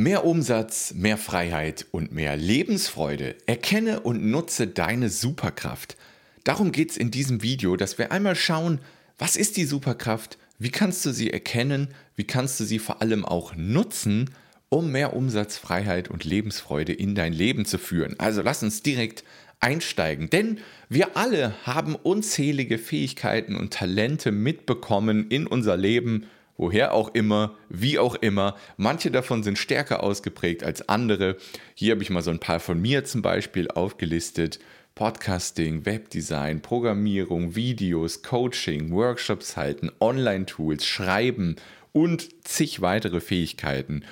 Mehr Umsatz, mehr Freiheit und mehr Lebensfreude. Erkenne und nutze deine Superkraft. Darum geht es in diesem Video, dass wir einmal schauen, was ist die Superkraft, wie kannst du sie erkennen, wie kannst du sie vor allem auch nutzen, um mehr Umsatz, Freiheit und Lebensfreude in dein Leben zu führen. Also lass uns direkt einsteigen, denn wir alle haben unzählige Fähigkeiten und Talente mitbekommen in unser Leben woher auch immer, wie auch immer. Manche davon sind stärker ausgeprägt als andere. Hier habe ich mal so ein paar von mir zum Beispiel aufgelistet. Podcasting, Webdesign, Programmierung, Videos, Coaching, Workshops halten, Online-Tools, Schreiben und zig weitere Fähigkeiten.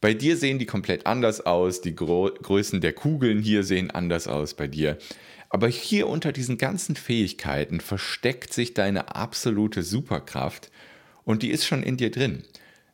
Bei dir sehen die komplett anders aus, die Gro Größen der Kugeln hier sehen anders aus bei dir. Aber hier unter diesen ganzen Fähigkeiten versteckt sich deine absolute Superkraft und die ist schon in dir drin.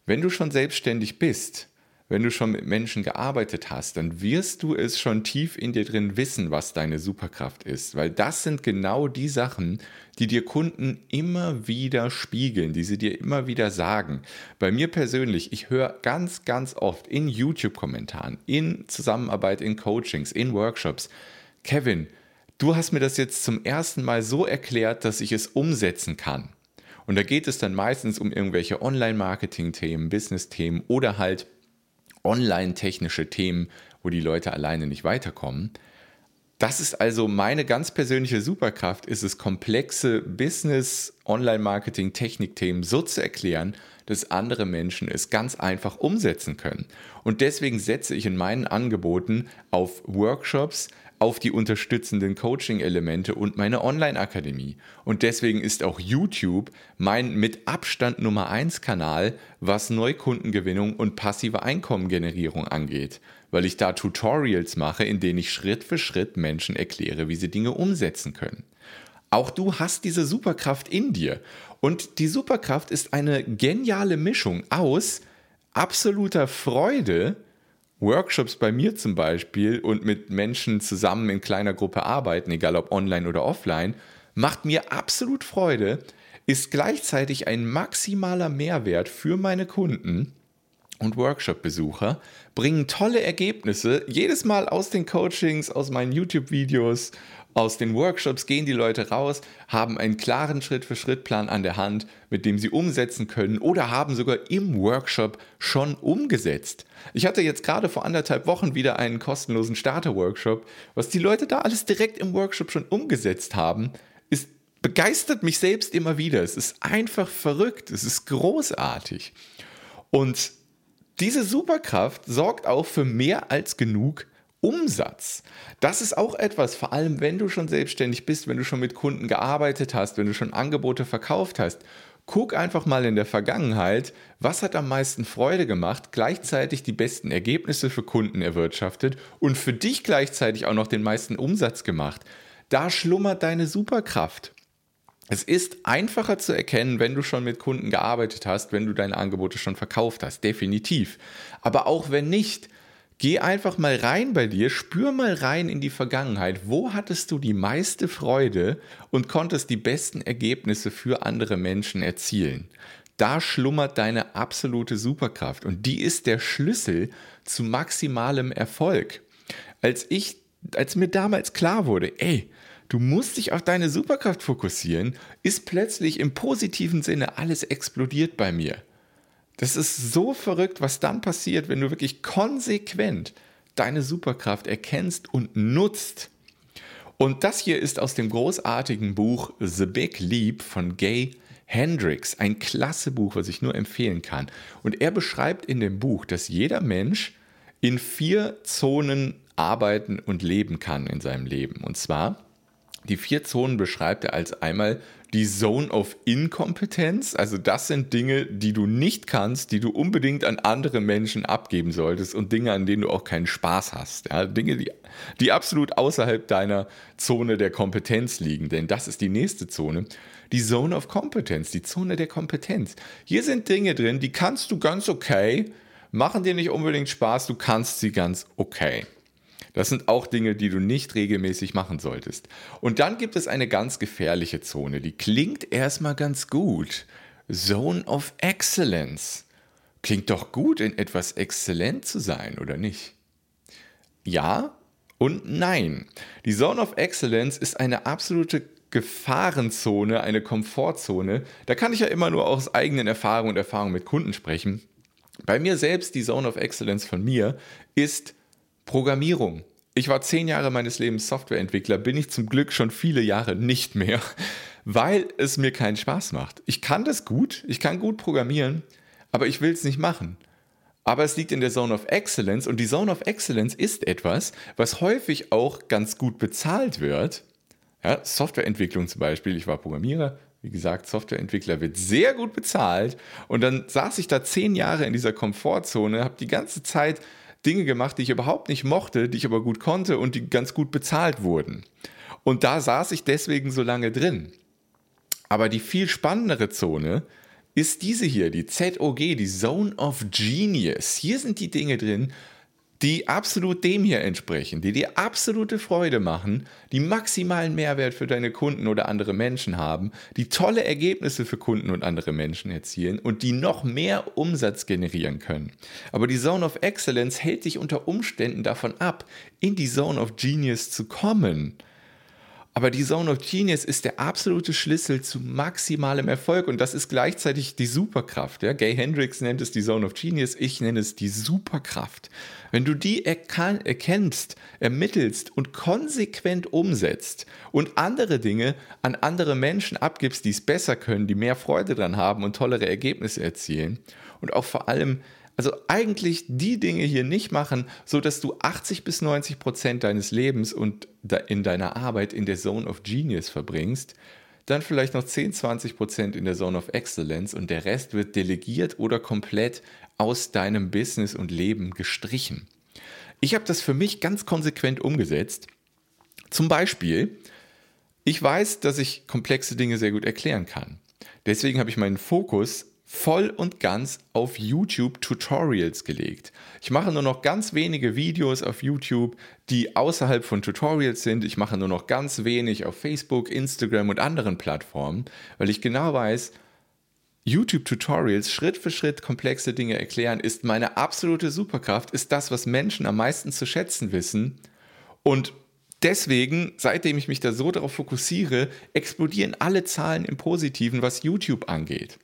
Wenn du schon selbstständig bist, wenn du schon mit Menschen gearbeitet hast, dann wirst du es schon tief in dir drin wissen, was deine Superkraft ist, weil das sind genau die Sachen, die dir Kunden immer wieder spiegeln, die sie dir immer wieder sagen. Bei mir persönlich, ich höre ganz, ganz oft in YouTube-Kommentaren, in Zusammenarbeit, in Coachings, in Workshops, Kevin, du hast mir das jetzt zum ersten Mal so erklärt, dass ich es umsetzen kann. Und da geht es dann meistens um irgendwelche Online-Marketing-Themen, Business-Themen oder halt online-technische Themen, wo die Leute alleine nicht weiterkommen. Das ist also meine ganz persönliche Superkraft, ist es komplexe Business, Online-Marketing, Technikthemen so zu erklären, dass andere Menschen es ganz einfach umsetzen können. Und deswegen setze ich in meinen Angeboten auf Workshops, auf die unterstützenden Coaching-Elemente und meine Online-Akademie. Und deswegen ist auch YouTube mein mit Abstand Nummer 1 Kanal, was Neukundengewinnung und passive Einkommengenerierung angeht, weil ich da Tutorials mache, in denen ich Schritt für Schritt Menschen erkläre, wie sie Dinge umsetzen können. Auch du hast diese Superkraft in dir. Und die Superkraft ist eine geniale Mischung aus absoluter Freude, Workshops bei mir zum Beispiel und mit Menschen zusammen in kleiner Gruppe arbeiten, egal ob online oder offline, macht mir absolut Freude, ist gleichzeitig ein maximaler Mehrwert für meine Kunden und Workshop-Besucher, bringen tolle Ergebnisse jedes Mal aus den Coachings, aus meinen YouTube-Videos, aus den Workshops gehen die Leute raus, haben einen klaren Schritt-für-Schritt-Plan an der Hand, mit dem sie umsetzen können oder haben sogar im Workshop schon umgesetzt. Ich hatte jetzt gerade vor anderthalb Wochen wieder einen kostenlosen Starter-Workshop. Was die Leute da alles direkt im Workshop schon umgesetzt haben, ist begeistert mich selbst immer wieder. Es ist einfach verrückt, es ist großartig. Und diese Superkraft sorgt auch für mehr als genug Umsatz. Das ist auch etwas, vor allem wenn du schon selbstständig bist, wenn du schon mit Kunden gearbeitet hast, wenn du schon Angebote verkauft hast. Guck einfach mal in der Vergangenheit, was hat am meisten Freude gemacht, gleichzeitig die besten Ergebnisse für Kunden erwirtschaftet und für dich gleichzeitig auch noch den meisten Umsatz gemacht. Da schlummert deine Superkraft. Es ist einfacher zu erkennen, wenn du schon mit Kunden gearbeitet hast, wenn du deine Angebote schon verkauft hast, definitiv. Aber auch wenn nicht, Geh einfach mal rein bei dir, spür mal rein in die Vergangenheit. Wo hattest du die meiste Freude und konntest die besten Ergebnisse für andere Menschen erzielen? Da schlummert deine absolute Superkraft und die ist der Schlüssel zu maximalem Erfolg. Als ich, als mir damals klar wurde, ey, du musst dich auf deine Superkraft fokussieren, ist plötzlich im positiven Sinne alles explodiert bei mir. Das ist so verrückt, was dann passiert, wenn du wirklich konsequent deine Superkraft erkennst und nutzt. Und das hier ist aus dem großartigen Buch The Big Leap von Gay Hendricks. Ein klasse Buch, was ich nur empfehlen kann. Und er beschreibt in dem Buch, dass jeder Mensch in vier Zonen arbeiten und leben kann in seinem Leben. Und zwar, die vier Zonen beschreibt er als einmal die Zone of Inkompetenz. Also das sind Dinge, die du nicht kannst, die du unbedingt an andere Menschen abgeben solltest und Dinge, an denen du auch keinen Spaß hast. Ja, Dinge, die, die absolut außerhalb deiner Zone der Kompetenz liegen. Denn das ist die nächste Zone. Die Zone of Competence, die Zone der Kompetenz. Hier sind Dinge drin, die kannst du ganz okay, machen dir nicht unbedingt Spaß, du kannst sie ganz okay. Das sind auch Dinge, die du nicht regelmäßig machen solltest. Und dann gibt es eine ganz gefährliche Zone, die klingt erstmal ganz gut. Zone of Excellence. Klingt doch gut, in etwas exzellent zu sein, oder nicht? Ja und nein. Die Zone of Excellence ist eine absolute Gefahrenzone, eine Komfortzone. Da kann ich ja immer nur aus eigenen Erfahrungen und Erfahrungen mit Kunden sprechen. Bei mir selbst, die Zone of Excellence von mir, ist Programmierung. Ich war zehn Jahre meines Lebens Softwareentwickler, bin ich zum Glück schon viele Jahre nicht mehr, weil es mir keinen Spaß macht. Ich kann das gut, ich kann gut programmieren, aber ich will es nicht machen. Aber es liegt in der Zone of Excellence und die Zone of Excellence ist etwas, was häufig auch ganz gut bezahlt wird. Ja, Softwareentwicklung zum Beispiel, ich war Programmierer, wie gesagt, Softwareentwickler wird sehr gut bezahlt und dann saß ich da zehn Jahre in dieser Komfortzone, habe die ganze Zeit Dinge gemacht, die ich überhaupt nicht mochte, die ich aber gut konnte und die ganz gut bezahlt wurden. Und da saß ich deswegen so lange drin. Aber die viel spannendere Zone ist diese hier, die ZOG, die Zone of Genius. Hier sind die Dinge drin, die absolut dem hier entsprechen, die dir absolute Freude machen, die maximalen Mehrwert für deine Kunden oder andere Menschen haben, die tolle Ergebnisse für Kunden und andere Menschen erzielen und die noch mehr Umsatz generieren können. Aber die Zone of Excellence hält dich unter Umständen davon ab, in die Zone of Genius zu kommen. Aber die Zone of Genius ist der absolute Schlüssel zu maximalem Erfolg und das ist gleichzeitig die Superkraft. Ja? Gay Hendricks nennt es die Zone of Genius, ich nenne es die Superkraft. Wenn du die erkennst, ermittelst und konsequent umsetzt und andere Dinge an andere Menschen abgibst, die es besser können, die mehr Freude dran haben und tollere Ergebnisse erzielen und auch vor allem also eigentlich die Dinge hier nicht machen, so dass du 80 bis 90 Prozent deines Lebens und in deiner Arbeit in der Zone of Genius verbringst, dann vielleicht noch 10, 20 Prozent in der Zone of Excellence und der Rest wird delegiert oder komplett aus deinem Business und Leben gestrichen. Ich habe das für mich ganz konsequent umgesetzt. Zum Beispiel, ich weiß, dass ich komplexe Dinge sehr gut erklären kann. Deswegen habe ich meinen Fokus voll und ganz auf YouTube Tutorials gelegt. Ich mache nur noch ganz wenige Videos auf YouTube, die außerhalb von Tutorials sind. Ich mache nur noch ganz wenig auf Facebook, Instagram und anderen Plattformen, weil ich genau weiß, YouTube-Tutorials Schritt für Schritt komplexe Dinge erklären ist meine absolute Superkraft, ist das, was Menschen am meisten zu schätzen wissen. Und deswegen, seitdem ich mich da so darauf fokussiere, explodieren alle Zahlen im Positiven, was YouTube angeht.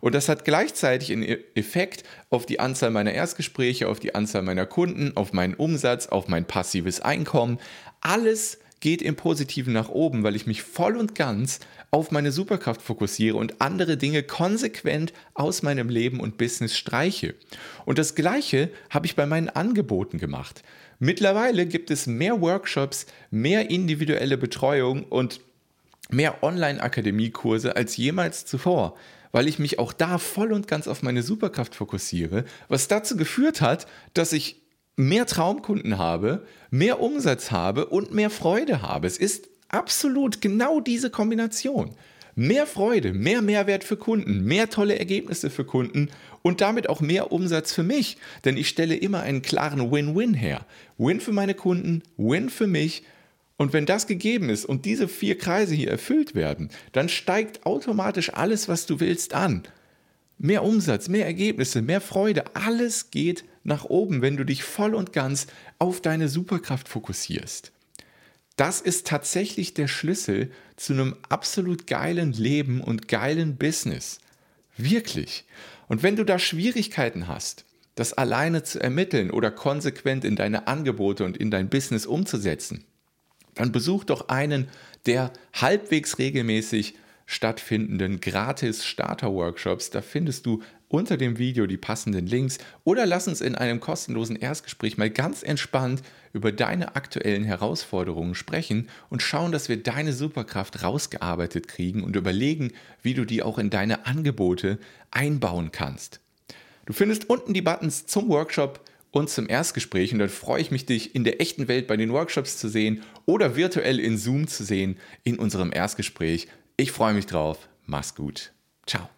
Und das hat gleichzeitig einen e- Effekt auf die Anzahl meiner Erstgespräche, auf die Anzahl meiner Kunden, auf meinen Umsatz, auf mein passives Einkommen. Alles geht im Positiven nach oben, weil ich mich voll und ganz auf meine Superkraft fokussiere und andere Dinge konsequent aus meinem Leben und Business streiche. Und das Gleiche habe ich bei meinen Angeboten gemacht. Mittlerweile gibt es mehr Workshops, mehr individuelle Betreuung und mehr Online-Akademiekurse als jemals zuvor weil ich mich auch da voll und ganz auf meine Superkraft fokussiere, was dazu geführt hat, dass ich mehr Traumkunden habe, mehr Umsatz habe und mehr Freude habe. Es ist absolut genau diese Kombination. Mehr Freude, mehr Mehrwert für Kunden, mehr tolle Ergebnisse für Kunden und damit auch mehr Umsatz für mich. Denn ich stelle immer einen klaren Win-Win her. Win für meine Kunden, Win für mich und wenn das gegeben ist und diese vier Kreise hier erfüllt werden, dann steigt automatisch alles, was du willst, an. Mehr Umsatz, mehr Ergebnisse, mehr Freude, alles geht nach oben, wenn du dich voll und ganz auf deine Superkraft fokussierst. Das ist tatsächlich der Schlüssel zu einem absolut geilen Leben und geilen Business. Wirklich. Und wenn du da Schwierigkeiten hast, das alleine zu ermitteln oder konsequent in deine Angebote und in dein Business umzusetzen, dann besuch doch einen der halbwegs regelmäßig stattfindenden gratis Starter-Workshops. Da findest du unter dem Video die passenden Links oder lass uns in einem kostenlosen Erstgespräch mal ganz entspannt über deine aktuellen Herausforderungen sprechen und schauen, dass wir deine Superkraft rausgearbeitet kriegen und überlegen, wie du die auch in deine Angebote einbauen kannst. Du findest unten die Buttons zum Workshop und zum Erstgespräch. Und dann freue ich mich, dich in der echten Welt bei den Workshops zu sehen oder virtuell in Zoom zu sehen in unserem Erstgespräch. Ich freue mich drauf. Mach's gut. Ciao.